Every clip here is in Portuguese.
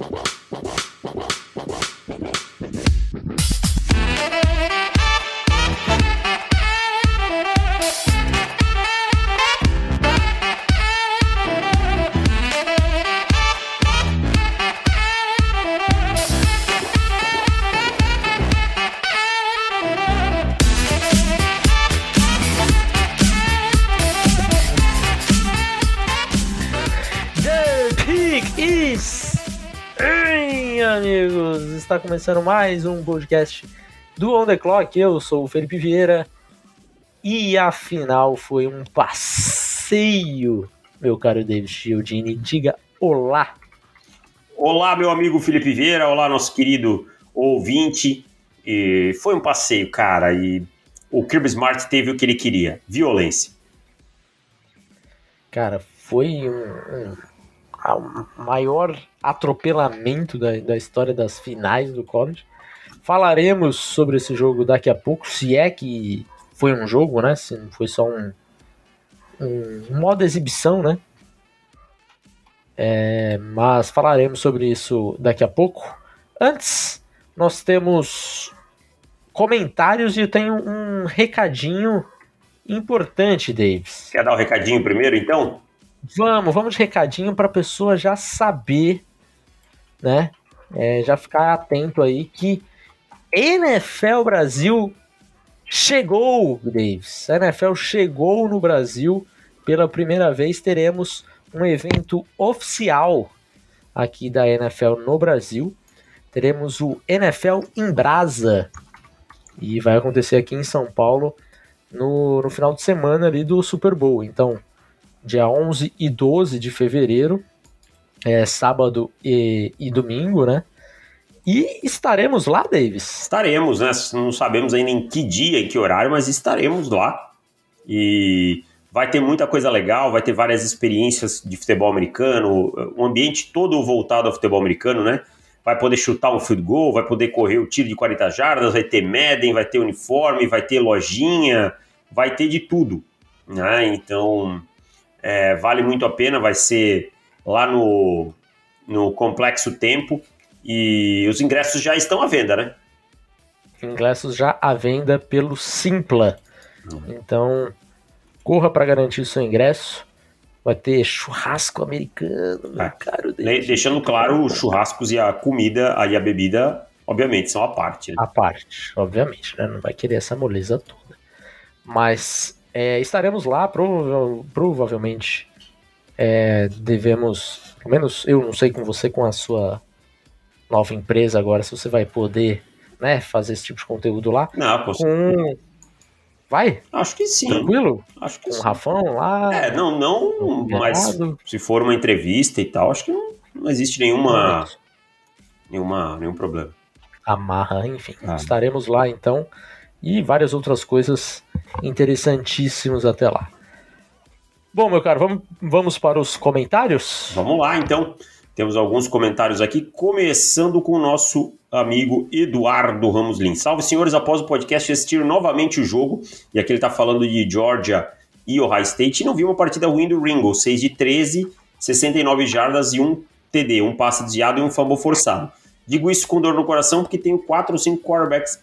Well. Está começando mais um podcast do On The Clock. Eu sou o Felipe Vieira e a final foi um passeio, meu caro David Chiodini. Diga olá. Olá, meu amigo Felipe Vieira. Olá, nosso querido ouvinte. E foi um passeio, cara. E o Kirby Smart teve o que ele queria: violência. Cara, foi um, um, um maior atropelamento da, da história das finais do college. Falaremos sobre esse jogo daqui a pouco, se é que foi um jogo, né? Se não foi só um, um modo exibição, né? É, mas falaremos sobre isso daqui a pouco. Antes, nós temos comentários e eu tenho um recadinho importante, Davis. Quer dar o um recadinho primeiro, então? Vamos, vamos de recadinho para a pessoa já saber né? É, já ficar atento aí que NFL Brasil chegou, Davis. A NFL chegou no Brasil pela primeira vez. Teremos um evento oficial aqui da NFL no Brasil. Teremos o NFL em Brasa e vai acontecer aqui em São Paulo no, no final de semana ali do Super Bowl. Então, dia 11 e 12 de fevereiro, é, sábado e, e domingo, né? E estaremos lá, Davis? Estaremos, né? Não sabemos ainda em que dia, em que horário, mas estaremos lá. E vai ter muita coisa legal, vai ter várias experiências de futebol americano, o ambiente todo voltado ao futebol americano, né? Vai poder chutar um field goal, vai poder correr o tiro de 40 jardas, vai ter Madden, vai ter uniforme, vai ter lojinha, vai ter de tudo, né? Então, é, vale muito a pena, vai ser lá no, no Complexo Tempo e os ingressos já estão à venda, né? Ingressos já à venda pelo Simpla. Uhum. Então, corra para garantir o seu ingresso. Vai ter churrasco americano, meu é. caro. Deixando claro, os churrascos e a comida e a bebida, obviamente, são a parte. Né? A parte, obviamente, né? Não vai querer essa moleza toda. Mas é, estaremos lá, prova provavelmente é, devemos, pelo menos eu não sei com você, com a sua nova empresa agora, se você vai poder né, fazer esse tipo de conteúdo lá. Não, posso. Com... Vai? Acho que sim. Tranquilo? Acho que com sim. o Rafão lá? É, não, não, mas se for uma entrevista e tal, acho que não, não existe nenhuma, nenhuma, nenhum problema. Amarra, enfim. Ah. Estaremos lá então e várias outras coisas interessantíssimas até lá. Bom, meu caro, vamos, vamos para os comentários? Vamos lá, então. Temos alguns comentários aqui, começando com o nosso amigo Eduardo Ramos Lins. Salve, senhores, após o podcast assistir novamente o jogo, e aqui ele está falando de Georgia e Ohio State, e não vi uma partida ruim do Ringo, 6 de 13, 69 jardas e um TD, um passe desviado e um fumble forçado. Digo isso com dor no coração porque tenho 4 ou 5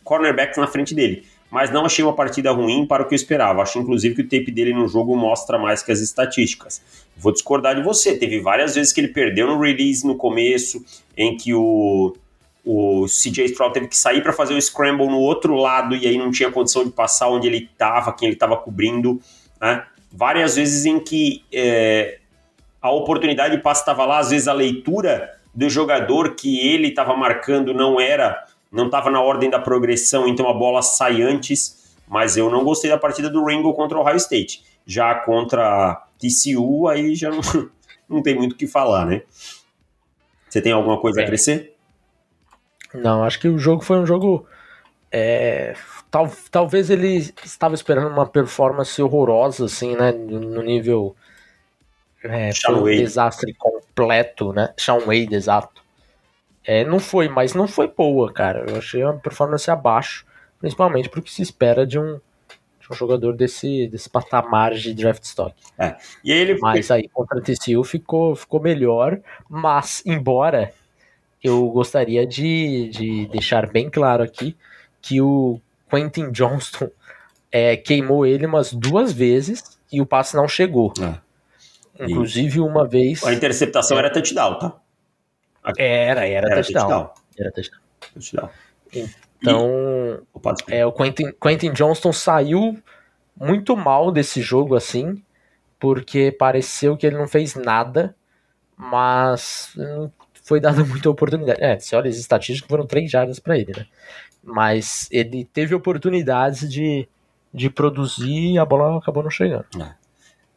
cornerbacks na frente dele mas não achei uma partida ruim para o que eu esperava. Acho inclusive que o tape dele no jogo mostra mais que as estatísticas. Vou discordar de você. Teve várias vezes que ele perdeu no release no começo, em que o, o CJ Stroud teve que sair para fazer o scramble no outro lado e aí não tinha condição de passar onde ele estava, quem ele estava cobrindo. Né? Várias vezes em que é, a oportunidade de passe estava lá, às vezes a leitura do jogador que ele estava marcando não era não estava na ordem da progressão, então a bola sai antes, mas eu não gostei da partida do Ringo contra o Ohio State. Já contra TCU, aí já não, não tem muito o que falar, né? Você tem alguma coisa é. a acrescer? Não, acho que o jogo foi um jogo. É, tal, talvez ele estava esperando uma performance horrorosa, assim, né? No nível. É, um desastre completo, né? Sean Wade, exato. É, não foi, mas não foi boa, cara. Eu achei uma performance abaixo, principalmente porque se espera de um, de um jogador desse, desse patamar de draft stock. É. E ele... Mas aí contra o TCU ficou, ficou melhor, mas embora eu gostaria de, de deixar bem claro aqui que o Quentin Johnston é, queimou ele umas duas vezes e o passe não chegou. É. Inclusive, uma vez. A interceptação é, era touchdown, tá? Era, era, era touchdown. touchdown. Era touchdown. touchdown. Então, e... é, o Quentin, Quentin Johnston saiu muito mal desse jogo, assim, porque pareceu que ele não fez nada, mas não foi dada muita oportunidade. É, se olha as estatísticas, foram três jardas para ele, né? Mas ele teve oportunidades de, de produzir e a bola acabou não chegando. É.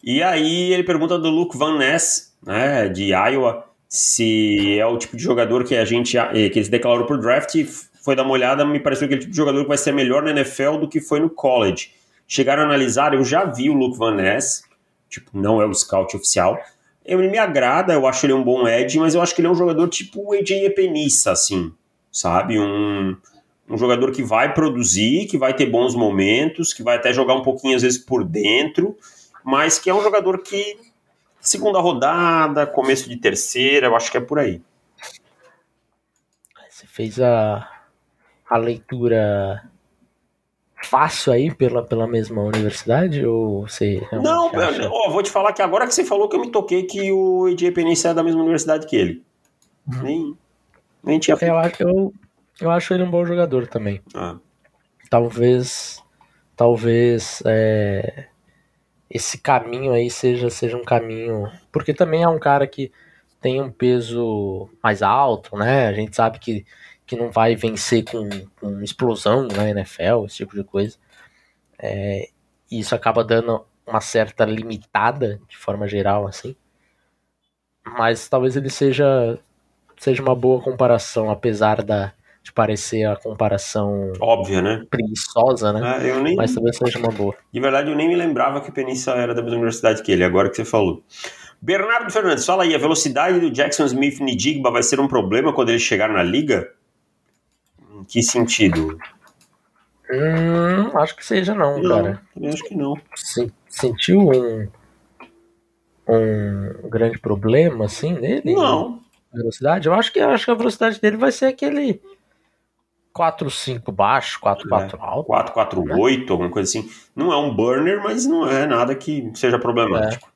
E aí ele pergunta do Luke Van Ness, né, de Iowa, se é o tipo de jogador que a gente eh, que eles declararam por draft, foi dar uma olhada, me pareceu aquele tipo de jogador que vai ser melhor na NFL do que foi no college. Chegaram a analisar, eu já vi o Luke Van Ness, tipo, não é o scout oficial. Ele me agrada, eu acho ele um bom edge, mas eu acho que ele é um jogador tipo o AJ Epenissa, assim, sabe? Um, um jogador que vai produzir, que vai ter bons momentos, que vai até jogar um pouquinho às vezes por dentro, mas que é um jogador que segunda rodada, começo de terceira, eu acho que é por aí. Você fez a, a leitura fácil aí pela, pela mesma universidade? Ou você. Não, acha... ó, vou te falar que agora que você falou que eu me toquei que o EJ Penícia é da mesma universidade que ele. Uhum. Nem, nem tinha. Eu acho, eu, eu acho ele um bom jogador também. Ah. Talvez. Talvez. É, esse caminho aí seja, seja um caminho. Porque também é um cara que tem um peso mais alto, né? A gente sabe que que não vai vencer com, com explosão na NFL, esse tipo de coisa. É, isso acaba dando uma certa limitada de forma geral, assim. Mas talvez ele seja seja uma boa comparação, apesar da de parecer a comparação óbvia, né? Preguiçosa, né? É, nem, Mas talvez seja uma boa. De verdade, eu nem me lembrava que Penícia era da mesma universidade que ele, agora que você falou. Bernardo Fernandes, fala aí, a velocidade do Jackson Smith Nidigba vai ser um problema quando ele chegar na liga? Em que sentido? Hum, acho que seja não, não cara. acho que não. sentiu um, um grande problema, assim, nele? Não. Velocidade? Eu acho que, eu acho que a velocidade dele vai ser aquele 4-5 baixo, 4-4 é, alto. 4-4-8, né? alguma coisa assim. Não é um burner, mas não é nada que seja problemático.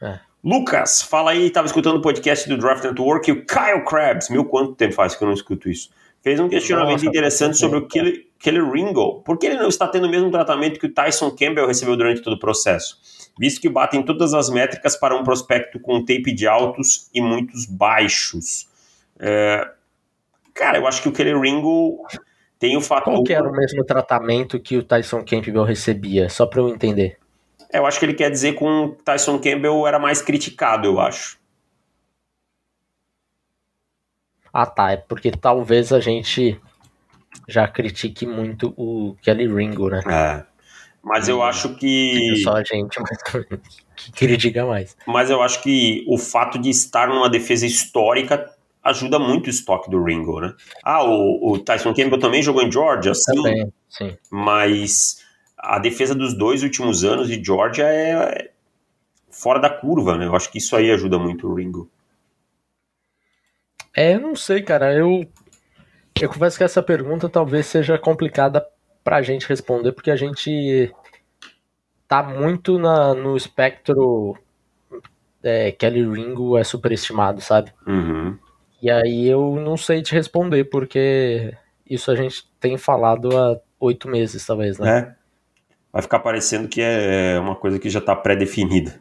É. É. Lucas, fala aí, tava escutando o podcast do Draft Network e o Kyle Krabs. Meu, quanto tempo faz que eu não escuto isso? fez um questionamento Nossa, interessante sobre o Kelly, Kelly Ringo. Por que ele não está tendo o mesmo tratamento que o Tyson Campbell recebeu durante todo o processo? Visto que batem todas as métricas para um prospecto com tape de altos e muitos baixos. É... Cara, eu acho que o Kelly Ringo tem o fator... Qual que era o mesmo tratamento que o Tyson Campbell recebia? Só para eu entender. É, eu acho que ele quer dizer que o Tyson Campbell era mais criticado, eu acho. Ah tá, é porque talvez a gente já critique muito o Kelly Ringo, né? É. Mas eu acho que. Só a gente, mas que critica mais. Mas eu acho que o fato de estar numa defesa histórica ajuda muito o estoque do Ringo, né? Ah, o, o Tyson Campbell também jogou em Georgia, sim. Também, sim. Mas a defesa dos dois últimos anos de Georgia é fora da curva, né? Eu acho que isso aí ajuda muito o Ringo. É, eu não sei, cara. Eu, eu confesso que essa pergunta talvez seja complicada pra gente responder, porque a gente tá muito na, no espectro é, Kelly Ringo é superestimado, sabe? Uhum. E aí eu não sei te responder, porque isso a gente tem falado há oito meses, talvez, né? É. Vai ficar parecendo que é uma coisa que já tá pré-definida.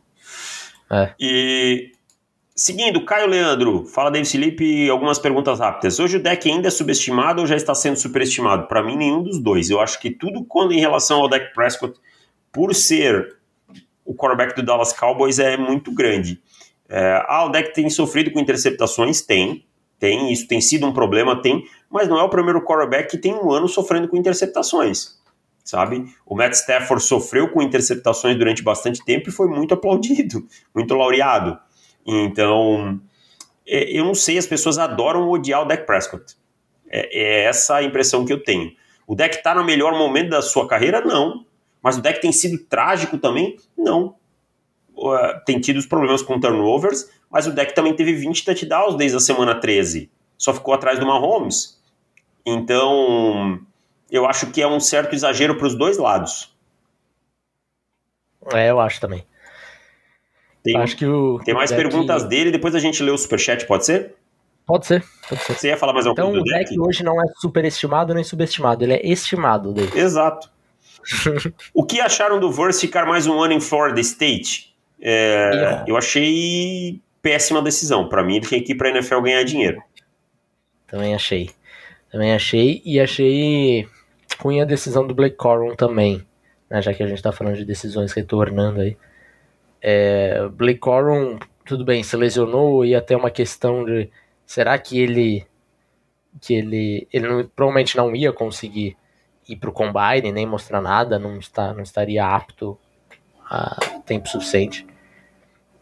É. E Seguindo, Caio Leandro, fala David Felipe, algumas perguntas rápidas. Hoje o deck ainda é subestimado ou já está sendo superestimado? Para mim, nenhum dos dois. Eu acho que tudo quando em relação ao deck Prescott, por ser o quarterback do Dallas Cowboys, é muito grande. É, ah, o deck tem sofrido com interceptações? Tem. Tem, isso tem sido um problema, tem, mas não é o primeiro quarterback que tem um ano sofrendo com interceptações sabe? O Matt Stafford sofreu com interceptações durante bastante tempo e foi muito aplaudido, muito laureado. Então, é, eu não sei, as pessoas adoram odiar o Dak Prescott. É, é essa a impressão que eu tenho. O Dak está no melhor momento da sua carreira? Não. Mas o Dak tem sido trágico também? Não. Uh, tem tido os problemas com turnovers, mas o Dak também teve 20 touchdowns desde a semana 13. só ficou atrás do Mahomes. Então, eu acho que é um certo exagero para os dois lados. É, eu acho também. Tem, acho que o, tem mais o deck- perguntas dele, depois a gente lê o superchat, pode ser? Pode ser, pode ser. Você ia falar mais alguma Então coisa o do deck? deck hoje não é superestimado nem subestimado, ele é estimado dele. Exato. o que acharam do Verse ficar mais um ano em Florida State? É, Erro. eu achei péssima decisão. Para mim, ele tinha que ir para NFL ganhar dinheiro. Também achei. Também achei. E achei ruim a decisão do Blake Corum também. né, já que a gente tá falando de decisões retornando aí. É, Blake Corum, tudo bem, se lesionou e até uma questão de será que ele que ele ele não- provavelmente não ia conseguir ir pro combine nem mostrar nada, não está não estaria apto a tempo suficiente.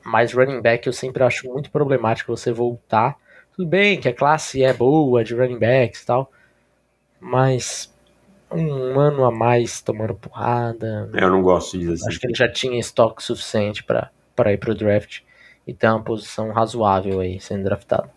Mas running back eu sempre acho muito problemático você voltar tudo bem que a classe é boa de running backs e tal, mas um ano a mais tomando porrada, Eu não gosto de dizer acho que ele já tinha estoque suficiente para para ir pro draft e ter uma posição razoável aí sendo draftado.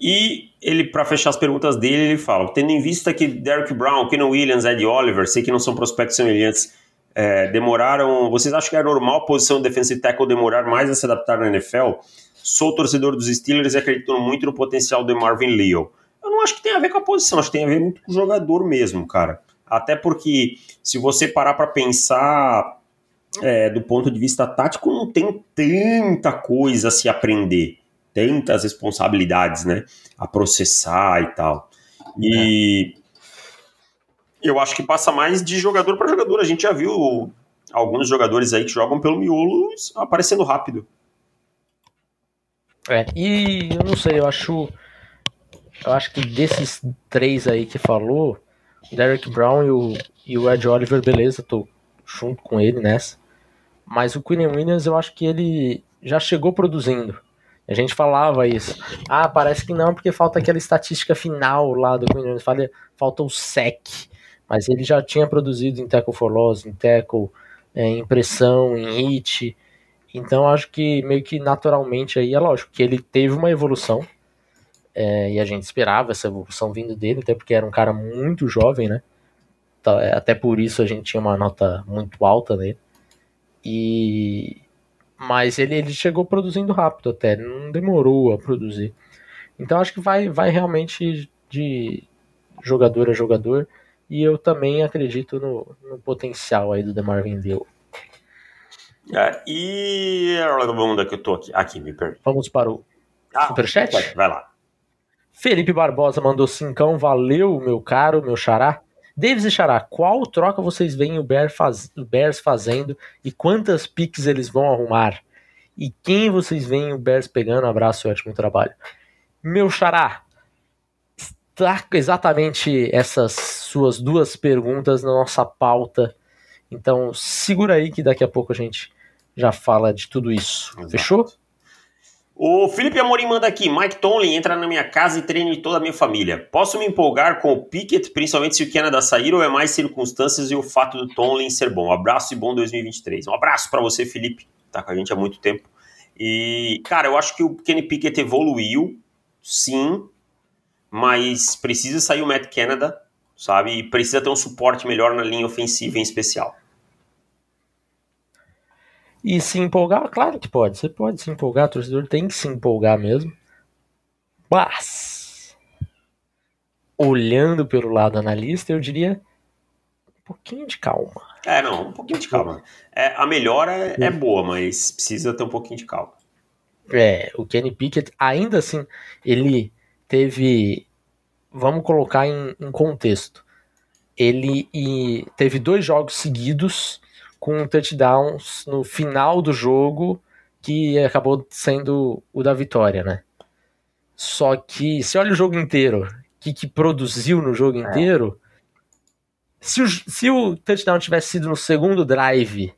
E ele, para fechar as perguntas dele, ele fala: tendo em vista que Derrick Brown, Kenan Williams, Ed Oliver, sei que não são prospectos semelhantes, é, demoraram. Vocês acham que é normal a posição de defensive tackle demorar mais a se adaptar na NFL? Sou torcedor dos Steelers e acredito muito no potencial de Marvin Leo. Eu não acho que tem a ver com a posição, acho que tem a ver muito com o jogador mesmo, cara. Até porque, se você parar para pensar é, do ponto de vista tático, não tem tanta coisa a se aprender, tantas responsabilidades, né, a processar e tal. E eu acho que passa mais de jogador para jogador. A gente já viu alguns jogadores aí que jogam pelo miolo aparecendo rápido. É, e eu não sei, eu acho eu acho que desses três aí que falou, Derek Brown e o, e o Ed Oliver, beleza, tô junto com ele nessa. Mas o Quinn Williams, eu acho que ele já chegou produzindo. A gente falava isso. Ah, parece que não, porque falta aquela estatística final lá do Quinn Williams. Falta, falta o sec. Mas ele já tinha produzido em tackle for loss, em tackle, é, em pressão, em hit. Então acho que meio que naturalmente aí é lógico que ele teve uma evolução. é, e a gente esperava essa evolução vindo dele, até porque era um cara muito jovem, né? Tá, é, Até por isso a gente tinha uma nota muito alta nele. E mas ele, ele chegou produzindo rápido até, não demorou a produzir. Então acho que vai, vai realmente de jogador a jogador. E eu também acredito no, no potencial aí do DeMarvin Leo. É, e. Onde é que eu tô aqui? Aqui, me perdi. Vamos para o Ah, Superchat? vai, vai lá. Felipe Barbosa mandou cincão, valeu, meu caro, meu xará. Davis e Xará, qual troca vocês veem o, Bear faz- o Bears fazendo e quantas picks eles vão arrumar? E quem vocês veem o Bears pegando? Abraço e ótimo trabalho. Meu Xará, está exatamente essas suas duas perguntas na nossa pauta. Então segura aí que daqui a pouco a gente já fala de tudo isso. Exato. Fechou? O Felipe Amorim manda aqui: Mike Tomlin entra na minha casa e treine toda a minha família. Posso me empolgar com o Pickett, principalmente se o Canada sair, ou é mais circunstâncias e o fato do Tomlin ser bom? Abraço e bom 2023. Um abraço para você, Felipe. Tá com a gente há muito tempo. E, cara, eu acho que o Kenny Pickett evoluiu, sim, mas precisa sair o Matt Canada, sabe? E precisa ter um suporte melhor na linha ofensiva em especial. E se empolgar, claro que pode. Você pode se empolgar, o torcedor tem que se empolgar mesmo. Mas, olhando pelo lado analista, eu diria um pouquinho de calma. É, não, um pouquinho de calma. É, a melhora é, é boa, mas precisa ter um pouquinho de calma. É, o Kenny Pickett, ainda assim, ele teve. Vamos colocar em, em contexto. Ele teve dois jogos seguidos com touchdowns no final do jogo que acabou sendo o da vitória, né? Só que, se olha o jogo inteiro, o que, que produziu no jogo inteiro, se o, se o touchdown tivesse sido no segundo drive,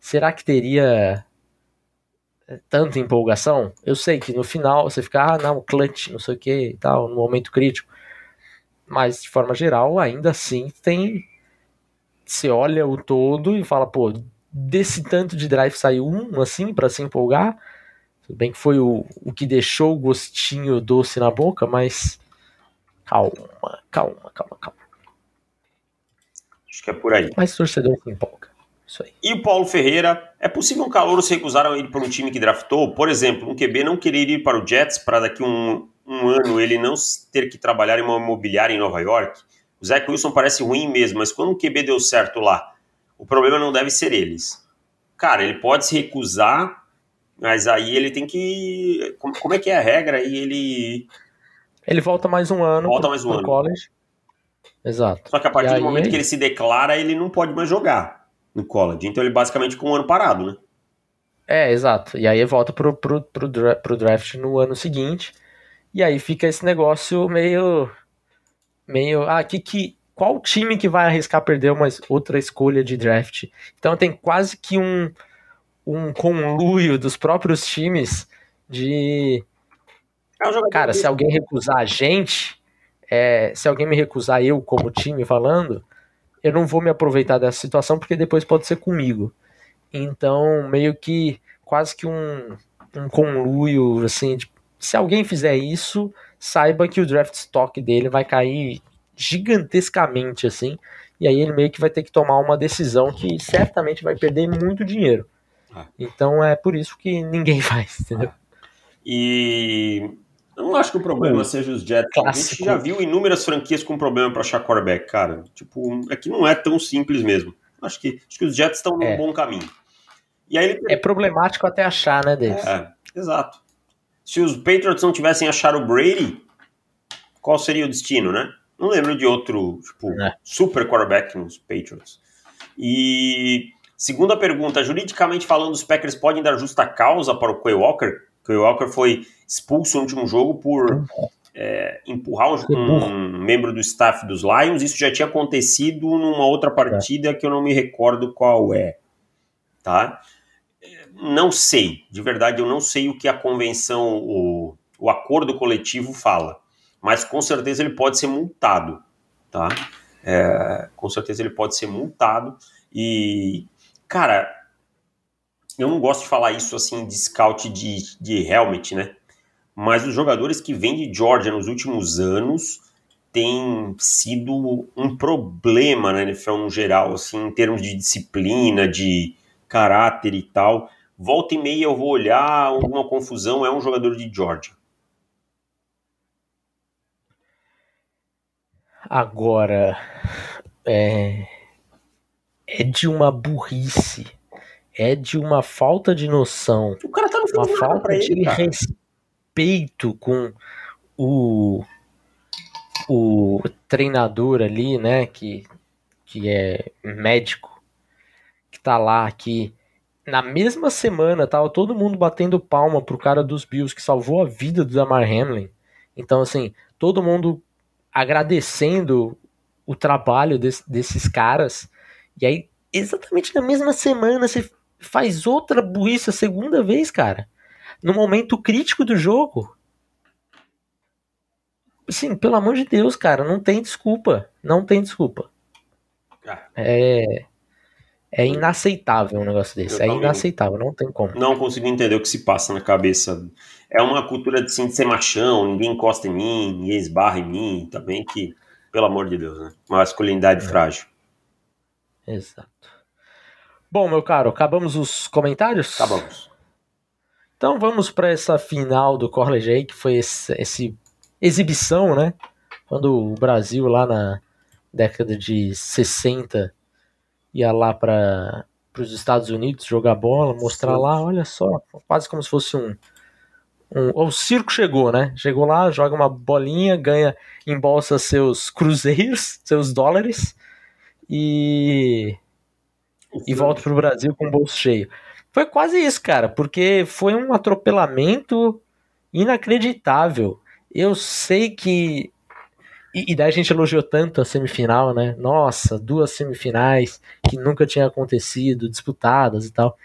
será que teria tanta empolgação? Eu sei que no final você fica, ah, não, clutch, não sei o que e tal, no momento crítico. Mas, de forma geral, ainda assim tem. Você olha o todo e fala, pô, desse tanto de drive saiu um assim para se empolgar. Tudo bem que foi o, o que deixou o gostinho doce na boca, mas calma, calma, calma, calma. Acho que é por aí. Mas torcedor se empolga. Isso aí. E o Paulo Ferreira, é possível um calor se recusar a ir para um time que draftou? Por exemplo, um QB não querer ir para o Jets para daqui um, um ano ele não ter que trabalhar em uma imobiliária em Nova York? O Zach Wilson parece ruim mesmo, mas quando o QB deu certo lá, o problema não deve ser eles. Cara, ele pode se recusar, mas aí ele tem que. Como, como é que é a regra? Aí ele. Ele volta mais um ano volta mais um ano. college. Exato. Só que a partir E do momento que ele se declara, ele não pode mais jogar no college. Então ele basicamente ficou um ano parado, né? É, exato. E aí volta pro, pro, pro, pro draft no ano seguinte. E aí fica esse negócio meio. Meio. Ah, que, que, qual time que vai arriscar perder uma outra escolha de draft? Então tem quase que um, um conluio dos próprios times de. É Cara, se alguém recusar a gente, é, se alguém me recusar eu como time falando, eu não vou me aproveitar dessa situação porque depois pode ser comigo. Então, meio que quase que um, um conluio, assim, de- se alguém fizer isso, saiba que o draft stock dele vai cair gigantescamente, assim, e aí ele meio que vai ter que tomar uma decisão que certamente vai perder muito dinheiro. Ah. Então é por isso que ninguém faz, entendeu? E eu não acho que o problema Hum. seja os Jets. A gente Clássico. já viu inúmeras franquias com problema para achar quarterback, cara. Tipo, é que não é tão simples mesmo. Acho que, acho que os Jets estão num É. bom caminho. E aí ele É problemático até achar, né, Davis? É, exato. Se os Patriots não tivessem achado o Brady, qual seria o destino, né? Não lembro de outro, tipo, É. super quarterback nos Patriots. E segunda pergunta, juridicamente falando, os Packers podem dar justa causa para o Quay Walker? Quay Walker foi expulso no último jogo por é, empurrar um, um membro do staff dos Lions. Isso já tinha acontecido numa outra partida que eu não me recordo qual é. Tá? não sei, de verdade eu não sei o que a convenção, o, o acordo coletivo fala, mas com certeza ele pode ser multado, tá? É, com certeza ele pode ser multado e, cara, eu não gosto de falar isso assim de scout de, de helmet, né? Mas os jogadores que vêm de Georgia nos últimos anos têm sido um problema na NFL no geral, assim, em termos de disciplina, de caráter e tal. Volta e meia eu vou olhar alguma confusão, é um jogador de Georgia. Agora, é, é de uma burrice, é de uma falta de noção, O cara tá no uma falta pra de respeito com o, o treinador ali, né, que, que é médico, que tá lá, que na mesma semana tava todo mundo batendo palma pro cara dos Bills que salvou a vida do Damar Hamlin. Então, assim, todo mundo agradecendo o trabalho des- desses caras. E aí, exatamente na mesma semana, você faz outra burrice a segunda vez, cara. No momento crítico do jogo. Sim, pelo amor de Deus, cara, não tem desculpa. Não tem desculpa. Ah. É. É inaceitável um negócio desse. Eu É inaceitável, não tem como. Não consigo entender o que se passa na cabeça. É uma cultura de, assim, de ser machão, ninguém encosta em mim, ninguém esbarra em mim, também que, pelo amor de Deus, né? Uma masculinidade frágil. Exato. Bom, meu caro, acabamos os comentários? Acabamos. Então vamos para essa final do College aí, que foi esse, esse exibição, né? Quando o Brasil lá na década de 60 ia lá para os Estados Unidos jogar bola, mostrar lá, olha só, quase como se fosse um, um o circo chegou, né? Chegou lá, joga uma bolinha, ganha embolsa seus cruzeiros, seus dólares e e volta pro Brasil com o bolso cheio. Foi quase isso, cara, porque foi um atropelamento inacreditável. Eu sei que. E, e daí a gente elogiou tanto a semifinal, né? Nossa, duas semifinais que nunca tinha acontecido, disputadas e tal.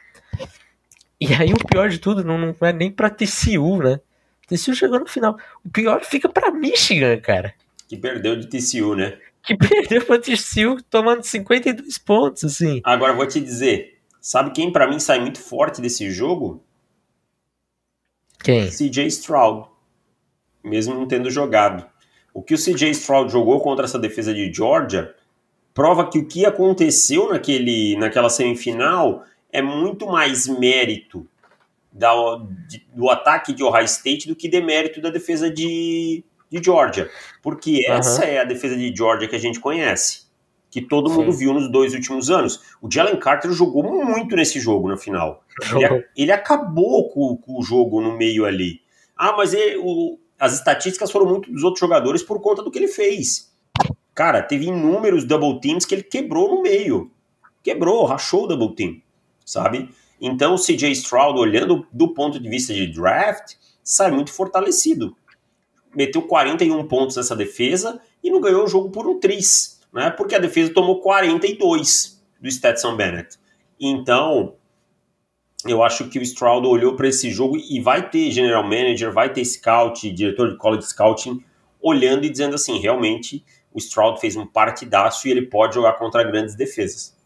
E aí o pior de tudo não, não é nem pra TCU, né? TCU chegou no final. O pior fica pra Michigan, cara. Que perdeu de TCU, né? Que perdeu pra TCU tomando 52 pontos, assim. Agora vou te dizer, sabe quem pra mim sai muito forte desse jogo? Quem? CJ Stroud, mesmo não tendo jogado. O que o CJ Stroud jogou contra essa defesa de Georgia prova que o que aconteceu naquele, naquela semifinal é muito mais mérito da, de, do ataque de Ohio State do que demérito da defesa de, de Georgia. Porque uhum. essa é a defesa de Georgia que a gente conhece. Que todo Sim. mundo viu nos dois últimos anos. O Jalen Carter jogou muito nesse jogo na final. Ele, ele acabou com, com, o jogo no meio ali. Ah, mas ele, o, as estatísticas foram muito dos outros jogadores por conta do que ele fez. Cara, teve inúmeros double teams que ele quebrou no meio. Quebrou, rachou o double team, sabe? Então o CJ Stroud, olhando do ponto de vista de draft, sai muito fortalecido. Meteu 41 pontos nessa defesa e não ganhou o jogo por um tris, né? Porque a defesa tomou 42 do Stetson Bennett. Então, eu acho que o Stroud olhou para esse jogo e vai ter general manager, vai ter scout, diretor de college scouting, olhando e dizendo assim, realmente o Stroud fez um partidaço e ele pode jogar contra grandes defesas.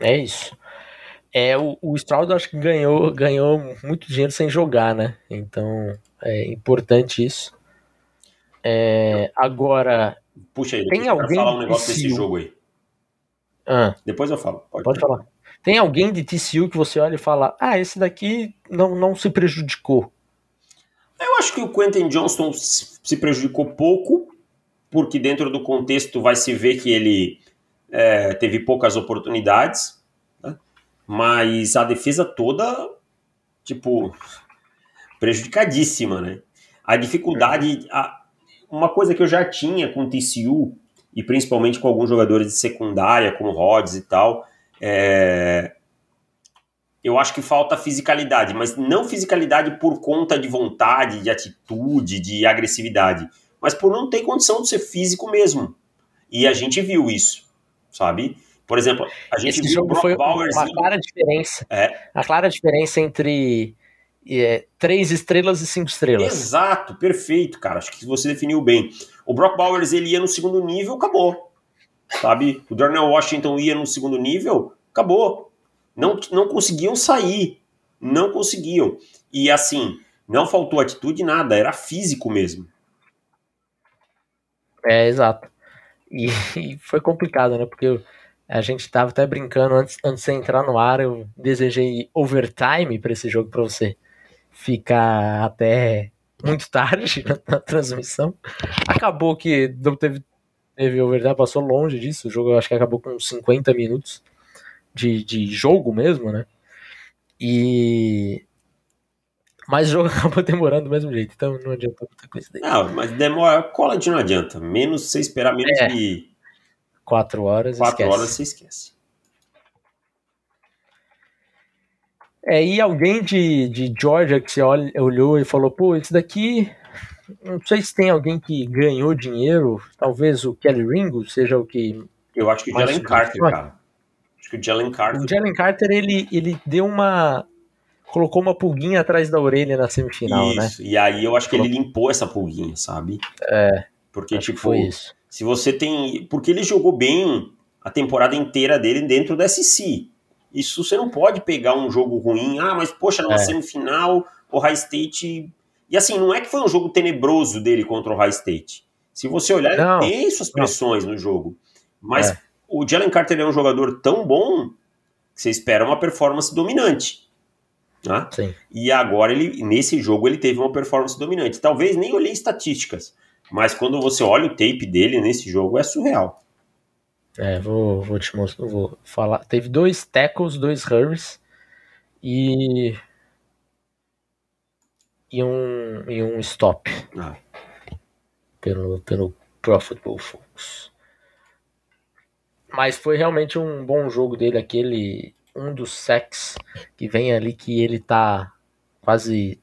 É isso. É, o, o Stroud acho que ganhou, ganhou muito dinheiro sem jogar, né? Então é importante isso. É, agora. Puxa aí, tem alguém falar um negócio desse jogo aí. Ah, depois eu falo. Pode, pode falar. Tem alguém de TCU que você olha e fala: Ah, esse daqui não, não se prejudicou. Eu acho que o Quentin Johnston se prejudicou pouco, porque dentro do contexto vai se ver que ele é, teve poucas oportunidades, né? mas a defesa toda, tipo, prejudicadíssima, né? A dificuldade, a, uma coisa que eu já tinha com o TCU, e principalmente com alguns jogadores de secundária, como Rhodes e tal, é, eu acho que falta fisicalidade, mas não fisicalidade por conta de vontade, de atitude, de agressividade mas por não ter condição de ser físico mesmo. E a gente viu isso, sabe? Por exemplo, a gente Esse viu jogo foi Bowers uma clara diferença. É. A clara diferença entre é, três estrelas e cinco estrelas. Exato, perfeito, cara. Acho que você definiu bem. O Brock Bowers ele ia no segundo nível, acabou. Sabe? O Darnell Washington ia no segundo nível, acabou. Não, não conseguiam sair. Não conseguiam. E assim, não faltou atitude, nada, era físico mesmo. É, exato. E, e, foi complicado, né? Porque a gente tava até brincando antes, antes de entrar no ar, eu desejei overtime para esse jogo para você ficar até muito tarde na, transmissão. Acabou que não teve, teve overtime, passou longe disso. O jogo acho que acabou com 50 minutos de, de jogo mesmo, né? E mas o jogo acabou demorando do mesmo jeito, então não adianta muita coisa daí. Não, mas demora, college não adianta. Menos você esperar menos é. de. Quatro horas. Quatro esquece. horas você esquece. É, e alguém de, de Georgia que você olha, olhou e falou, pô, esse daqui. Não sei se tem alguém que ganhou dinheiro. Talvez o Kelly Ringo seja o que. Eu acho que o Jalen Carter, cara. Acho que o Jalen Carter. O Jalen Carter, ele, ele deu uma colocou uma pulguinha atrás da orelha na semifinal, né? isso. né? E aí eu acho que ele limpou essa pulguinha, sabe? É. Porque, tipo, foi isso. se você tem. Porque ele jogou bem a temporada inteira dele dentro da SC. Isso você não pode pegar um jogo ruim. Ah, mas poxa, numa é. semifinal, o High State. E assim, não é que foi um jogo tenebroso dele contra o High State. Se você olhar, não. ele tem suas pressões não. no jogo. Mas é. o Jalen Carter é um jogador tão bom que você espera uma performance dominante. Né? Sim. E agora ele nesse jogo ele teve uma performance dominante. Talvez nem olhei estatísticas, mas quando você olha o tape dele nesse jogo é surreal. É, vou, vou te mostrar, vou falar. Teve dois tackles, dois hurries e e um e um stop. Ah. Pelo pelo Pro Football Focus. Mas foi realmente um bom jogo dele aquele um dos sacks que vem ali que ele tá quase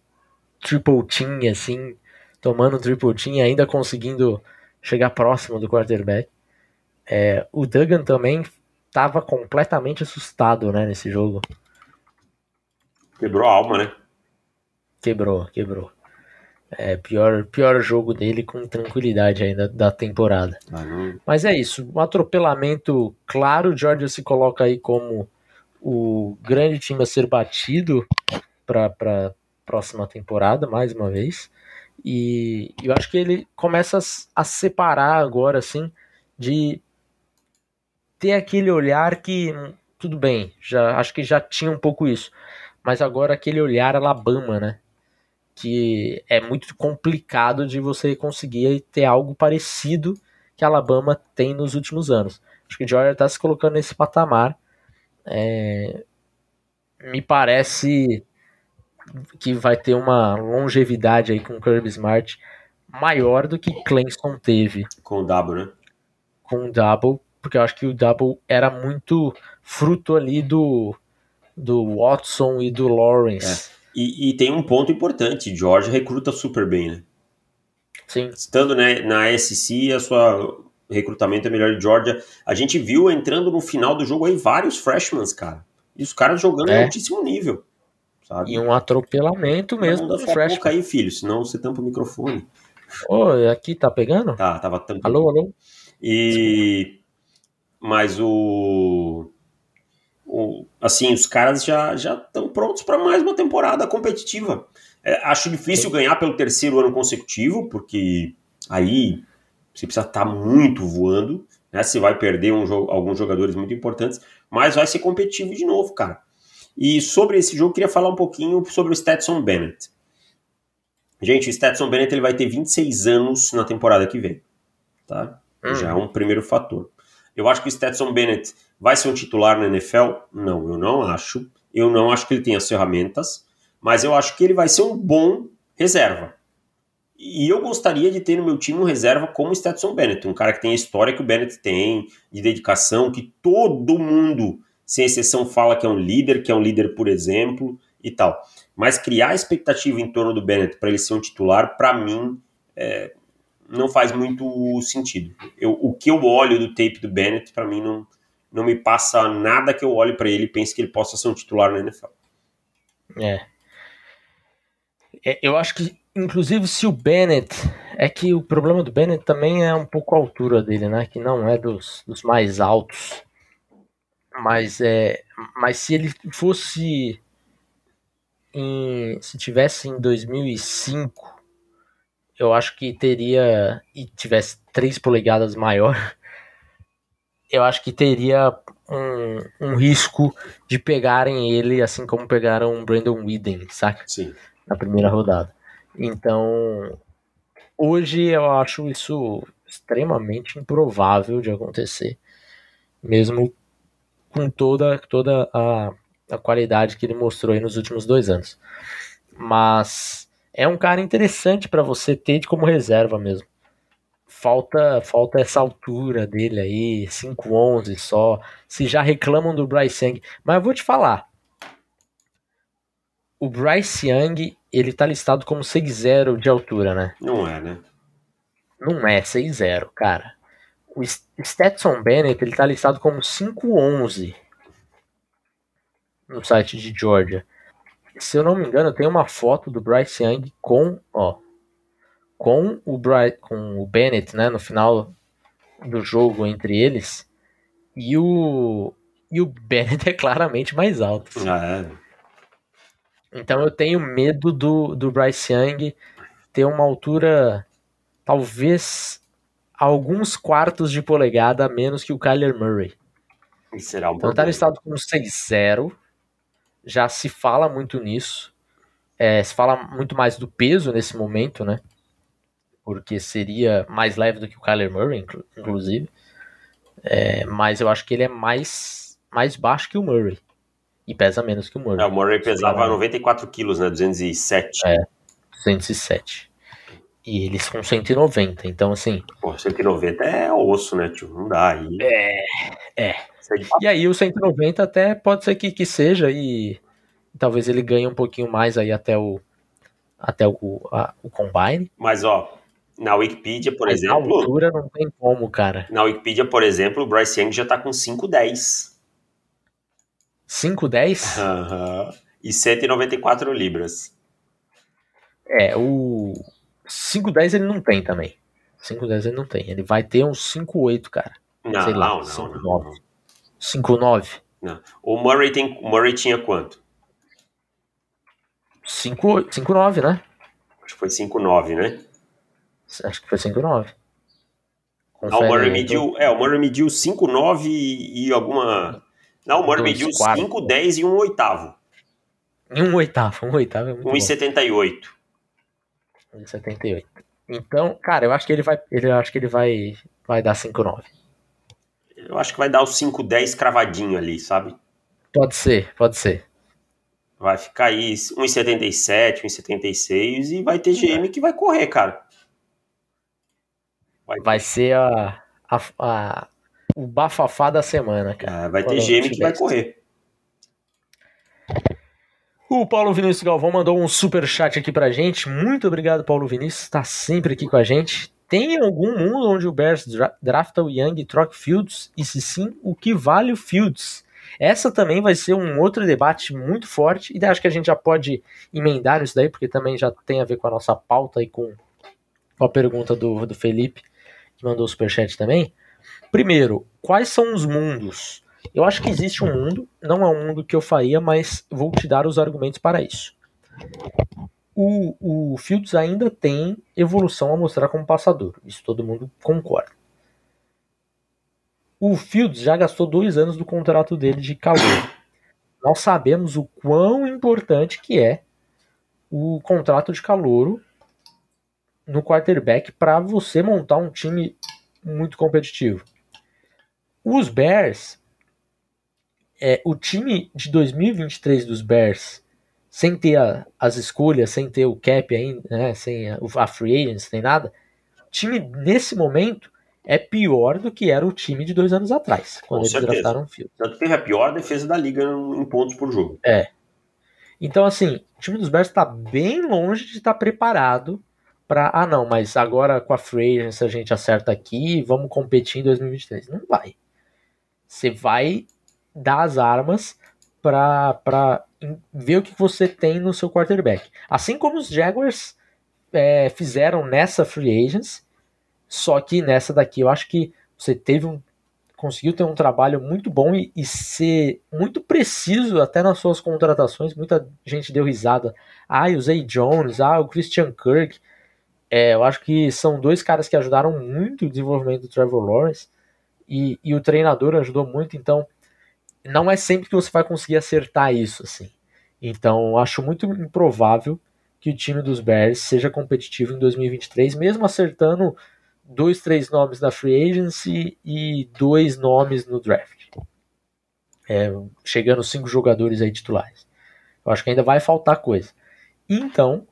triple team, assim, tomando triple team, ainda conseguindo chegar próximo do quarterback. É, o Duggan também estava completamente assustado, né, nesse jogo. Quebrou a alma, né? Quebrou, quebrou. É, pior, pior jogo dele com tranquilidade ainda da temporada. Ah, Mas é isso, um atropelamento claro. O Georgia se coloca aí como o grande time a ser batido para próxima temporada, mais uma vez. E eu acho que ele começa a separar agora, assim, de ter aquele olhar que, tudo bem, já acho que já tinha um pouco isso, mas agora aquele olhar Alabama, né? Que é muito complicado de você conseguir ter algo parecido que Alabama tem nos últimos anos. Acho que Georgia está se colocando nesse patamar. É, me parece que vai ter uma longevidade aí com o Kirby Smart maior do que Clemson teve. Com o Double, né? Com o Double, porque eu acho que o Double era muito fruto ali do, do Watson e do Lawrence. É. E, e, tem um ponto importante, George recruta super bem, né? Sim. Estando né, na SC, a sua recrutamento é melhor de Georgia. A gente viu entrando no final do jogo aí vários freshmen, cara. E os caras jogando é. em altíssimo nível. Sabe? E um atropelamento mesmo do freshman. boca aí, filho, senão você tampa o microfone. Ô, aqui tá pegando? Tá, tava tampando. Alô, alô? E... Mas o... o... Assim, os caras já estão prontos para mais uma temporada competitiva. É, acho difícil ganhar pelo terceiro ano consecutivo, porque aí você precisa estar tá muito voando, né? Você vai perder um, alguns jogadores muito importantes, mas vai ser competitivo de novo, cara. E sobre esse jogo, eu queria falar um pouquinho sobre o Stetson Bennett. Gente, o Stetson Bennett ele vai ter 26 anos na temporada que vem. Tá? Hum. Já é um primeiro fator. Eu acho que o Stetson Bennett vai ser um titular na NFL? Não, eu não acho. Eu não acho que ele tem as ferramentas, mas eu acho que ele vai ser um bom reserva. E eu gostaria de ter no meu time um reserva como o Stetson Bennett, um cara que tem a história que o Bennett tem, de dedicação, que todo mundo sem exceção, fala que é um líder, que é um líder por exemplo e tal. Mas criar expectativa em torno do Bennett para ele ser um titular, para mim, é, não faz muito sentido. Eu, o que eu olho do tape do Bennett, para mim, não, não me passa nada que eu olhe para ele e pense que ele possa ser um titular na NFL. É. é. Eu acho que, inclusive, se o Bennett. É que o problema do Bennett também é um pouco a altura dele, né? Que não é dos, dos mais altos. Mas é, mas se ele fosse em, se tivesse em 2005, eu acho que teria e tivesse 3 polegadas maior, eu acho que teria um, um risco de pegarem ele assim como pegaram o Brandon Whedon, saca? Sim. Na primeira rodada. Então, hoje eu acho isso extremamente improvável de acontecer, mesmo com toda, toda a, a qualidade que ele mostrou aí nos últimos dois anos. Mas é um cara interessante para você ter como reserva mesmo. Falta, falta essa altura dele aí, 5'11 só. Se já reclamam do Bryce Young. Mas eu vou te falar. O Bryce Young, ele tá listado como 6'0 de altura, né? Não é, né? Não é 6'0, cara. O Stetson Bennett ele está listado como 511 no site de Georgia. Se eu não me engano, tem uma foto do Bryce Young com, ó, com o Bry com o Bennett, né, no final do jogo entre eles. E o e o Bennett é claramente mais alto. Assim. Ah, é. Então eu tenho medo do, do Bryce Young ter uma altura talvez alguns quartos de polegada a menos que o Kyler Murray. E será um então tá listado com 6-0. Já se fala muito nisso. É, se fala muito mais do peso nesse momento, né? Porque seria mais leve do que o Kyler Murray, inclusive. É, mas eu acho que ele é mais, mais baixo que o Murray. E pesa menos que o Murray. É, o Murray pesava 94 quilos, né? 207. É, 207. E eles com 190, então assim. Pô, 190 é osso, né, tio? Não dá aí. É, é. E aí o 190 até pode ser que, que seja e talvez ele ganhe um pouquinho mais aí até o até o, a, o combine. Mas ó, na Wikipedia, por Mas exemplo. Na altura não tem como, cara. Na Wikipedia, por exemplo, o Bryce Young já tá com 510. 510? Aham. Uhum. E 194 libras. É, o 5-10 ele não tem também. 5-10 ele não tem. Ele vai ter uns 5-8, cara. Não, Sei lá, não, 5, não, 9. 5-9. Não. O Murray, tem, Murray tinha quanto? 5-9, né? Acho que foi 5-9, né? Acho que foi 5-9. Não, o Murray mediu, é, o Murray mediu 5-9 e, e alguma... Não, o Murray mediu 5, 10 e um oitavo. E um oitavo, um oitavo é muito 1,78. 1,78. Então, cara, eu acho que ele vai, ele eu acho que ele vai, vai dar 5,9. Eu acho que vai dar o 5,10 cravadinho ali, sabe? Pode ser, pode ser. Vai ficar aí 1,77, 1,76 e vai ter GM que vai correr, cara. Vai, vai ser a, a, a, o bafafá da semana, cara. É, vai ter GM que vai correr. O Paulo Vinícius Galvão mandou um super chat aqui pra gente. Muito obrigado, Paulo Vinícius. Está sempre aqui com a gente. Tem algum mundo onde o Bears dra drafta o Young e troca Fields? E se sim, o que vale o Fields? Essa também vai ser um outro debate muito forte. E acho que a gente já pode emendar isso daí, porque também já tem a ver com a nossa pauta e com a pergunta do, do Felipe, que mandou o superchat também. Primeiro, quais são os mundos eu acho que existe um mundo, não é um mundo que eu faria, mas vou te dar os argumentos para isso. O, o Fields ainda tem evolução a mostrar como passador, isso todo mundo concorda. O Fields já gastou dois anos do contrato dele de calor. Nós sabemos o quão importante que é o contrato de calouro no quarterback para você montar um time muito competitivo. Os Bears é, o time de 2023 dos Bears, sem ter a, as escolhas, sem ter o cap ainda, né, sem a, a free agents, nem nada, o time nesse momento é pior do que era o time de dois anos atrás, quando Com eles certeza. draftaram o Field. Tanto teve a pior defesa da liga em pontos por jogo. É. Então, assim, o time dos Bears está bem longe de estar tá preparado para, ah, não, mas agora com a free agents a gente acerta aqui, vamos competir em 2023. Não vai. Você vai dar as armas para ver o que você tem no seu quarterback. Assim como os Jaguars é, fizeram nessa free agents, só que nessa daqui eu acho que você teve um conseguiu ter um trabalho muito bom e, e, ser muito preciso até nas suas contratações. Muita gente deu risada. Ah, o Zay Jones, ah, o Christian Kirk. É, eu acho que são dois caras que ajudaram muito o desenvolvimento do Trevor Lawrence e, e o treinador ajudou muito. Então, não é sempre que você vai conseguir acertar isso, assim. Então, acho muito improvável que o time dos Bears seja competitivo em 2023, mesmo acertando dois, três nomes na free agency e dois nomes no draft. É, chegando cinco jogadores aí titulares. Eu acho que ainda vai faltar coisa. Então,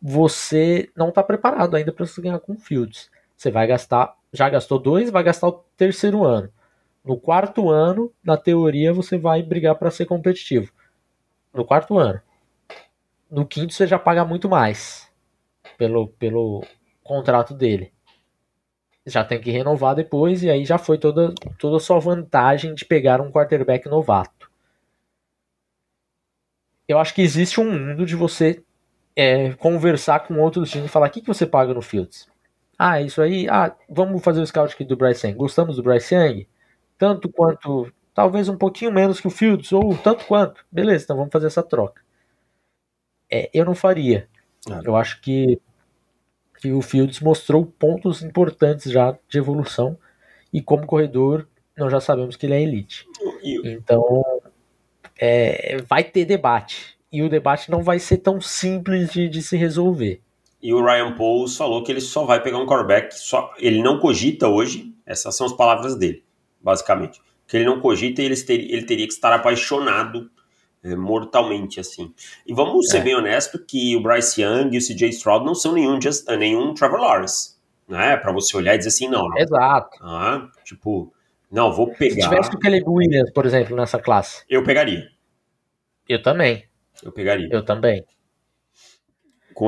você não está preparado ainda para ganhar com Fields. Você vai gastar, já gastou dois, vai gastar o terceiro ano. No quarto ano, na teoria, você vai brigar para ser competitivo. No quarto ano. No quinto, você já paga muito mais pelo, pelo contrato dele. Já tem que renovar depois, e aí já foi toda, toda a sua vantagem de pegar um quarterback novato. Eu acho que existe um mundo de você é, conversar com outros times e falar: o que, que você paga no Fields? Ah, isso aí. Ah, vamos fazer o scout aqui do Bryce Young. Gostamos do Bryce Young? Tanto quanto, talvez um pouquinho menos que o Fields, ou tanto quanto. Beleza, então vamos fazer essa troca. É, eu não faria. Ah. Eu acho que, que o Fields mostrou pontos importantes já de evolução, e como corredor, nós já sabemos que ele é elite. Então, é, vai ter debate. E o debate não vai ser tão simples de, de se resolver. E o Ryan Pauls falou que ele só vai pegar um quarterback, só, ele não cogita hoje, essas são as palavras dele basicamente. Que ele não cogita e ele, ter, ele teria que estar apaixonado é, mortalmente, assim. E vamos ser é. bem honesto que o Bryce Young e o CJ Stroud não são nenhum, just, nenhum Trevor Lawrence, né? Para você olhar e dizer assim, não. não. Exato. Ah, tipo, não, vou pegar... Se tivesse o Caleb Williams, por exemplo, nessa classe. Eu pegaria. Eu também. Eu pegaria. Eu também.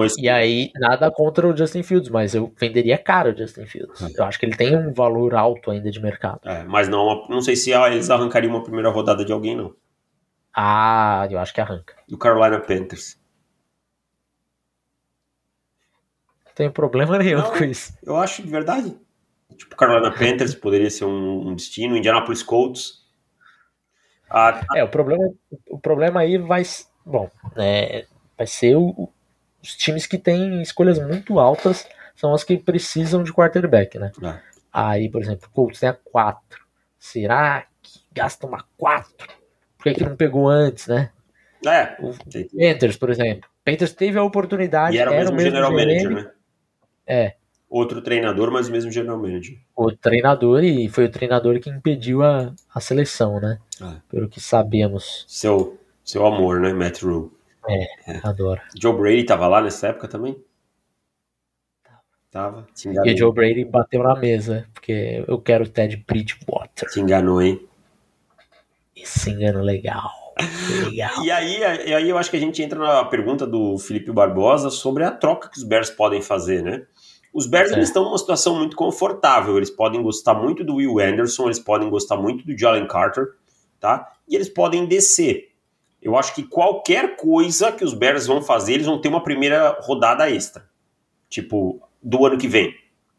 Esse... E aí, nada contra o Justin Fields, mas eu venderia caro o Justin Fields. É. Eu acho que ele tem um valor alto ainda de mercado. É, mas não, não sei se eles arrancariam uma primeira rodada de alguém, não. Ah, eu acho que arranca. Do Carolina Panthers. Não tem problema nenhum não, com isso. Eu acho de verdade. Tipo, Carolina Panthers poderia ser um, um destino, Indianapolis Colts. Ah, é, o problema, o problema aí vai. Bom, é, Vai ser o, os times que têm escolhas muito altas são as que precisam de quarterback, né? É. Aí, por exemplo, o Colts tem a 4. Será que gasta uma 4? Por que, que não pegou antes, né? É. O Panthers, por exemplo. Panthers teve a oportunidade. E era, era o mesmo, general manager, né? É. Outro treinador, mas o mesmo general manager. O treinador, e foi o treinador que impediu a, a seleção, né? É. Pelo que sabemos. Seu, seu amor, né, Matt Rule? É, adoro. Joe Brady tava lá nessa época também? Tava. E o Joe Brady bateu na mesa, porque eu quero o Ted Bridgewater. Te enganou, hein? Esse engano legal. legal. e, aí, e aí eu acho que a gente entra na pergunta do Felipe Barbosa sobre a troca que os Bears podem fazer, né? Os Bears é. eles estão numa situação muito confortável. Eles podem gostar muito do Will Anderson, eles podem gostar muito do Jalen Carter, tá? E eles podem descer. Eu acho que qualquer coisa que os Bears vão fazer, eles vão ter uma primeira rodada extra. Tipo, do ano que vem,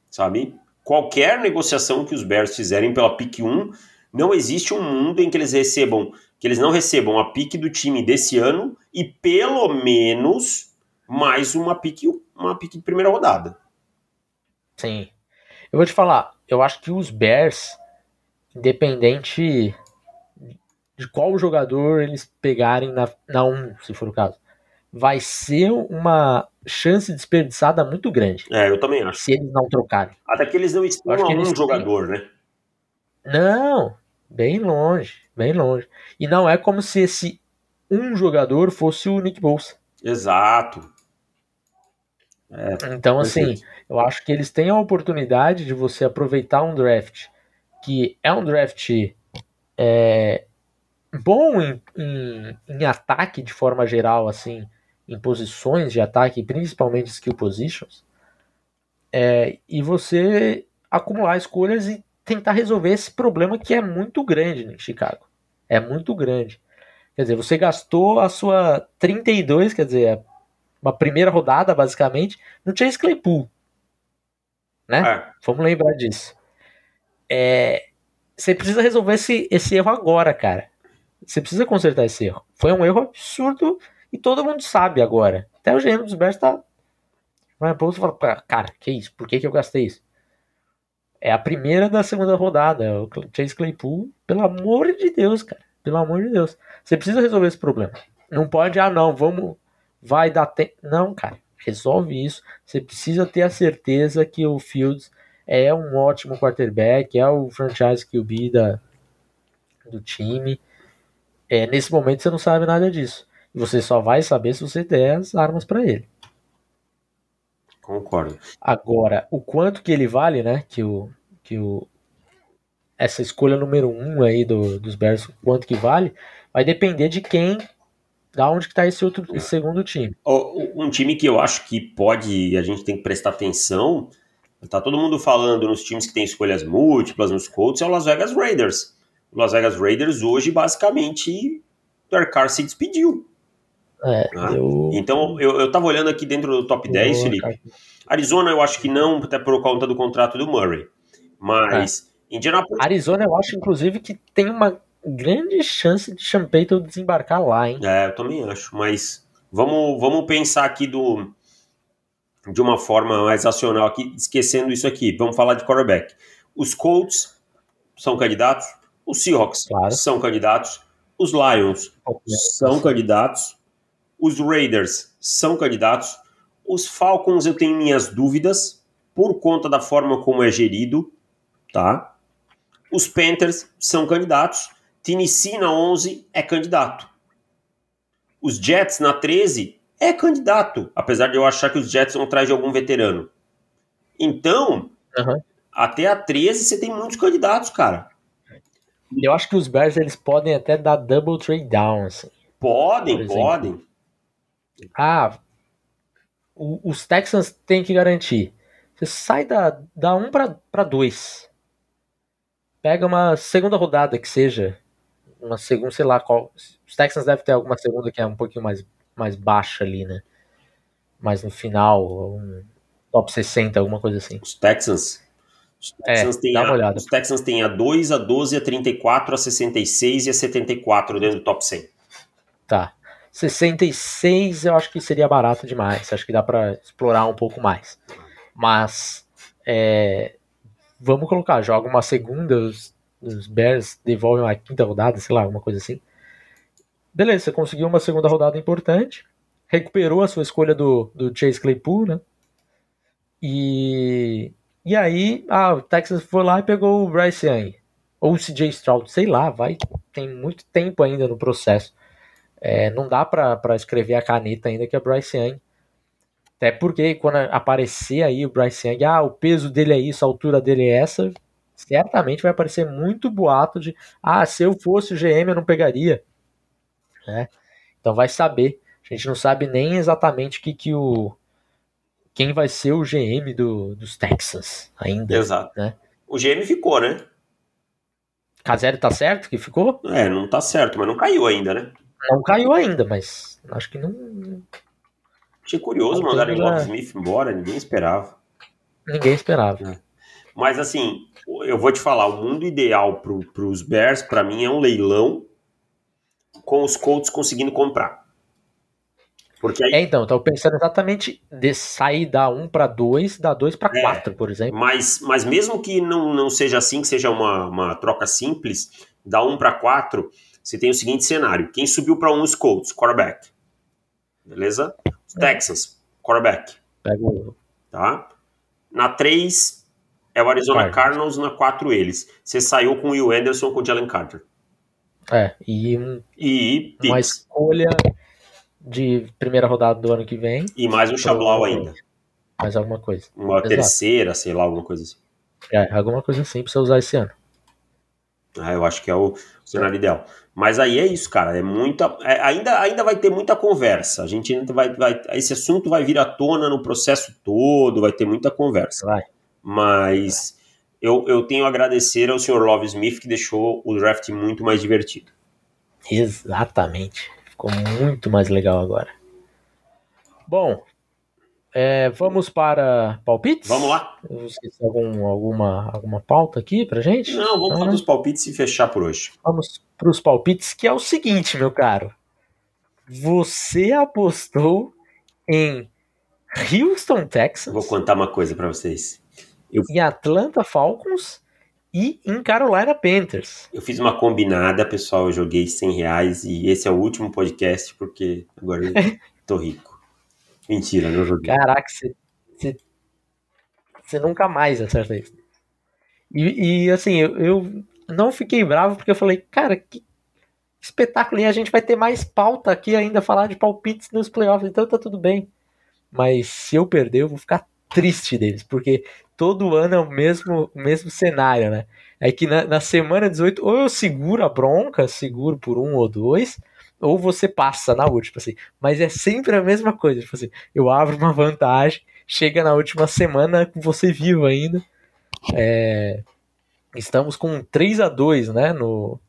sabe? Qualquer negociação que os Bears fizerem pela pick 1, não existe um mundo em que eles recebam, que eles não recebam a pick do time desse ano e pelo menos mais uma pick, uma pick de primeira rodada. Sim. Eu vou te falar, eu acho que os Bears, independente de qual jogador eles pegarem na, na 1, se for o caso, vai ser uma chance desperdiçada muito grande. É, eu também acho. Se eles não trocarem. Até que eles não estão um jogador, têm... né? Não, bem longe, bem longe. E não é como se esse um jogador fosse o Nick Bolsa. Exato. É, então, assim, eu acho que eles têm a oportunidade de você aproveitar um draft que é um draft é, bom em, em, em ataque de forma geral, assim, em posições de ataque, principalmente skill positions, é, e você acumular escolhas e tentar resolver esse problema que é muito grande em Chicago. É muito grande. Quer dizer, você gastou a sua 32, quer dizer, uma primeira rodada, basicamente, no Chase Claypool. Né? É. Vamos lembrar disso. É, você precisa resolver esse, esse erro agora, cara. Você precisa consertar esse erro. Foi um erro absurdo e todo mundo sabe agora. Até o GM dos Bears tá. Vai pro fala, cara, que isso? Por que, que eu gastei isso? É a primeira da segunda rodada. O Chase Claypool, pelo amor de Deus, cara. Pelo amor de Deus. Você precisa resolver esse problema. Não pode, ah, não, vamos. Vai dar tempo. Não, cara. Resolve isso. Você precisa ter a certeza que o Fields é um ótimo quarterback, é o franchise QB da, do time. É, nesse momento você não sabe nada disso. Você só vai saber se você der as armas para ele. Concordo. Agora, o quanto que ele vale, né? Que o, que o essa escolha número um aí do, dos Bears, quanto que vale, vai depender de quem, da onde que tá esse outro esse segundo time. Um time que eu acho que pode, a gente tem que prestar atenção, tá todo mundo falando nos times que tem escolhas múltiplas, nos Colts, é o Las Vegas Raiders. Las Vegas Raiders hoje, basicamente, o Derek Carr se despediu. É, ah, eu... Então, eu, eu tava olhando aqui dentro do top 10, Felipe. Arizona eu acho que não, até por conta do contrato do Murray. Mas, é. Indianapolis... Arizona eu acho, inclusive, que tem uma grande chance de Payton desembarcar lá, hein? É, eu também acho, mas vamos, vamos pensar aqui do de uma forma mais racional aqui, esquecendo isso aqui. Vamos falar de quarterback. Os Colts são candidatos, os Seahawks claro. são candidatos, os Lions são candidatos, os Raiders são candidatos. Os Falcons eu tenho minhas dúvidas por conta da forma como é gerido, tá? Os Panthers são candidatos. Tennessee na 11 é candidato. Os Jets na 13 é candidato, apesar de eu achar que os Jets vão atrás de algum veterano. Então, uhum. até a 13 você tem muitos candidatos, cara. Eu acho que os Bears eles podem até dar double trade down, assim. Podem, podem. Ah, o, os Texans têm que garantir. Você sai da, da 1 para 2. Pega uma segunda rodada que seja. Uma segunda, sei lá qual. Os Texans devem ter alguma segunda que é um pouquinho mais, mais baixa ali, né? Mas no final, um top 60, alguma coisa assim. Os Texans. Os Texans, é, têm, a, os Texans têm a 2, a 12, a 34, a 66 e a 74 dentro do top 100. Tá. 66 eu acho que seria barato demais. Acho que dá para explorar um pouco mais. Mas é, vamos colocar, joga uma segunda, os, os Bears devolvem uma quinta rodada, sei lá, alguma coisa assim. Beleza, você conseguiu uma segunda rodada importante, recuperou a sua escolha do, do Chase Claypool, né? E, e aí, ah, o Texas foi lá e pegou o Bryce Young. Ou o CJ Stroud, sei lá, vai. Tem muito tempo ainda no processo. É, não dá para escrever a caneta ainda que é Bryce Young. Até porque quando aparecer aí o Bryce Young, ah, o peso dele é isso, a altura dele é essa, certamente vai aparecer muito boato de, ah, se eu fosse o GM eu não pegaria. Né? Então vai saber. A gente não sabe nem exatamente que, que o quem vai ser o GM do, dos Texans ainda. Exato. Né? O GM ficou, né? Casero tá certo que ficou? É, não tá certo, mas não caiu ainda, né? Não caiu ainda, mas acho que não. Achei curioso Não mandarem o né? Smith embora, ninguém esperava. Ninguém esperava. Mas assim, eu vou te falar, o mundo ideal pro, pros Bears, pra mim, é um leilão com os Colts conseguindo comprar. Porque aí É, então, eu tava pensando exatamente de sair da 1 para 2, da 2 para É. 4, por exemplo. Mas, mas mesmo que não, não seja assim, que seja uma, uma troca simples, da 1 para 4, você tem o seguinte cenário. Quem subiu para 1 os Colts, quarterback. Beleza? Os Texans, quarterback. Pega o Tá? Na 3 é o Arizona Cardinals. Na 4 eles. Você saiu com o Will Anderson com o Jalen Carter. É, e um- E, uma escolha de primeira rodada do ano que vem, e mais um Chablau ainda. mais alguma coisa. Uma Exato. terceira, sei lá, alguma coisa assim. É, alguma coisa assim pra você usar esse ano. Ah, eu acho que é o cenário ideal. Mas aí é isso, cara. É muita. é- ainda, ainda vai ter muita conversa. A gente ainda vai, vai. Esse assunto vai vir à tona no processo todo, vai ter muita conversa. Vai. Mas eu, eu tenho a agradecer ao Sr. Love Smith que deixou o draft muito mais divertido. Exatamente. Ficou muito mais legal agora. Bom, é, vamos para palpites? Vamos lá? Eu algum, alguma, alguma pauta aqui pra gente? Não, vamos para né? os palpites e fechar por hoje. Vamos para os palpites, que é o seguinte, meu caro. Você apostou em Houston Texans, Vou contar uma coisa para vocês. em Atlanta Falcons e em Carolina Panthers. Eu fiz uma combinada, pessoal. Eu joguei 100 reais e esse é o último podcast porque agora eu tô rico. Mentira, não joguei. Caraca, você, nunca mais acerta isso. E, e, assim, eu, eu não fiquei bravo porque eu falei, cara, que espetáculo. E a gente vai ter mais pauta aqui ainda, falar de palpites nos playoffs, então tá tudo bem. Mas se eu perder, eu vou ficar triste deles, porque todo ano é o mesmo, o mesmo cenário, né? É que na, na semana 18, ou eu seguro a bronca, seguro por um ou dois, ou você passa na última, assim. Mas é sempre a mesma coisa, tipo assim, eu abro uma vantagem, chega na última semana com você vivo ainda. É, estamos com 3 a 2 né, no,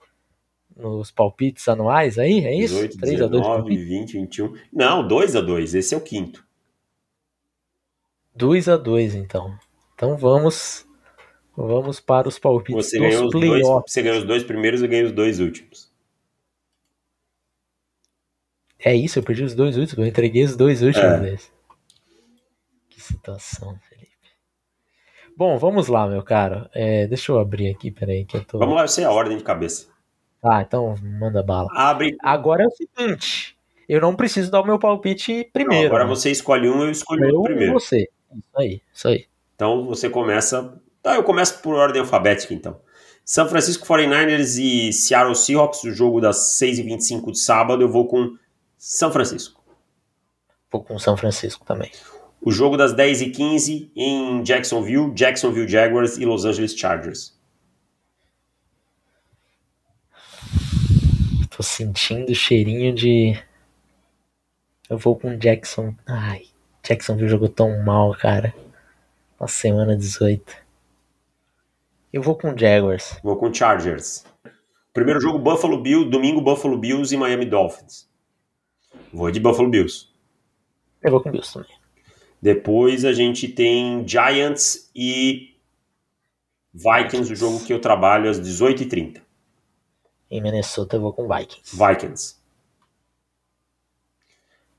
nos palpites anuais aí, é isso? 18, 3 a 2 19, palpites? 20, 21. Não, 2 a 2 Esse é o quinto. 2 a 2 então. Então vamos vamos para os palpites Você dos playoffs. você ganhou os dois primeiros e ganhou os dois últimos. É isso, eu perdi os dois últimos, eu entreguei os dois últimos É. Que situação, Felipe. Bom, vamos lá, meu caro. É, deixa eu abrir aqui, peraí, que eu tô. Vamos lá, eu sei a ordem de cabeça. Ah, então manda bala. Abre. Agora é o seguinte, eu não preciso dar o meu palpite Não, primeiro. agora né? você escolhe um, eu escolho o primeiro. você. Isso aí, isso aí. Então você começa. Tá, eu começo por ordem alfabética, então. São Francisco 49ers e Seattle Seahawks, o jogo das 6h25 de sábado, eu vou com São Francisco. Vou com São Francisco também. O jogo das 10h15 em Jacksonville, Jacksonville Jaguars e Los Angeles Chargers. Tô sentindo o cheirinho de. Eu vou com Jackson. Ai, Jacksonville jogou tão mal, cara. Na semana 18. Eu vou com Jaguars. Vou com Chargers. Primeiro jogo Buffalo Bills, domingo Buffalo Bills e Miami Dolphins. Vou de Buffalo Bills. Eu vou com Bills também. Depois a gente tem Giants e Vikings, o jogo que eu trabalho às 18h30. Em Minnesota eu vou com Vikings. Vikings.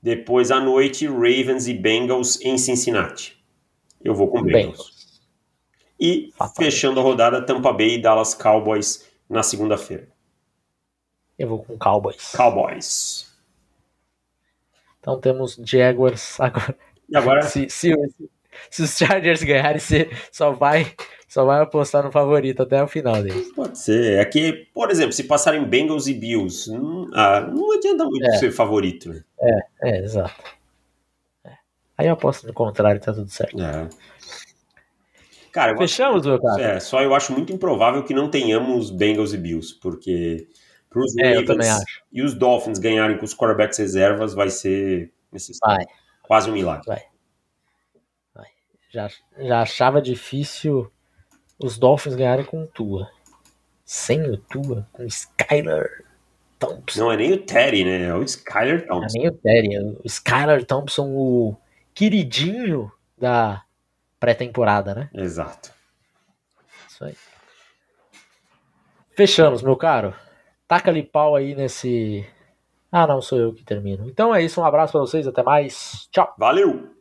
Depois à noite, Ravens e Bengals em Cincinnati. Eu vou com Bengals. Bengals. E Fatal. fechando a rodada, Tampa Bay e Dallas Cowboys na segunda-feira. Eu vou com Cowboys. Cowboys. Então temos Jaguars agora. E agora? se, se, se os Chargers ganharem, você só vai só vai apostar no favorito até o final dele. Pode ser. É que, por exemplo, se passarem Bengals e Bills, não, ah, não adianta muito é. ser favorito. Né? É, é, exato. É. Aí eu aposto no contrário, tá tudo certo. É. Cara, Fechamos, meu cara? É, só eu acho muito improvável que não tenhamos Bengals e Bills, porque pros é, Ravens e os Dolphins ganharem com os quarterbacks reservas vai ser vai. quase um milagre. Vai. Já, já achava difícil os Dolphins ganharem com o Tua. Sem o Tua, com o Skyler Thompson. Não é nem o Terry, né? É o Skyler Thompson. Não é nem o Terry, é o Skyler Thompson, o queridinho da pré-temporada, né? Exato. Isso aí. Fechamos, meu caro. Taca ali pau aí nesse. Ah, não, sou eu que termino. Então é isso, um abraço para vocês, até mais. Tchau. Valeu!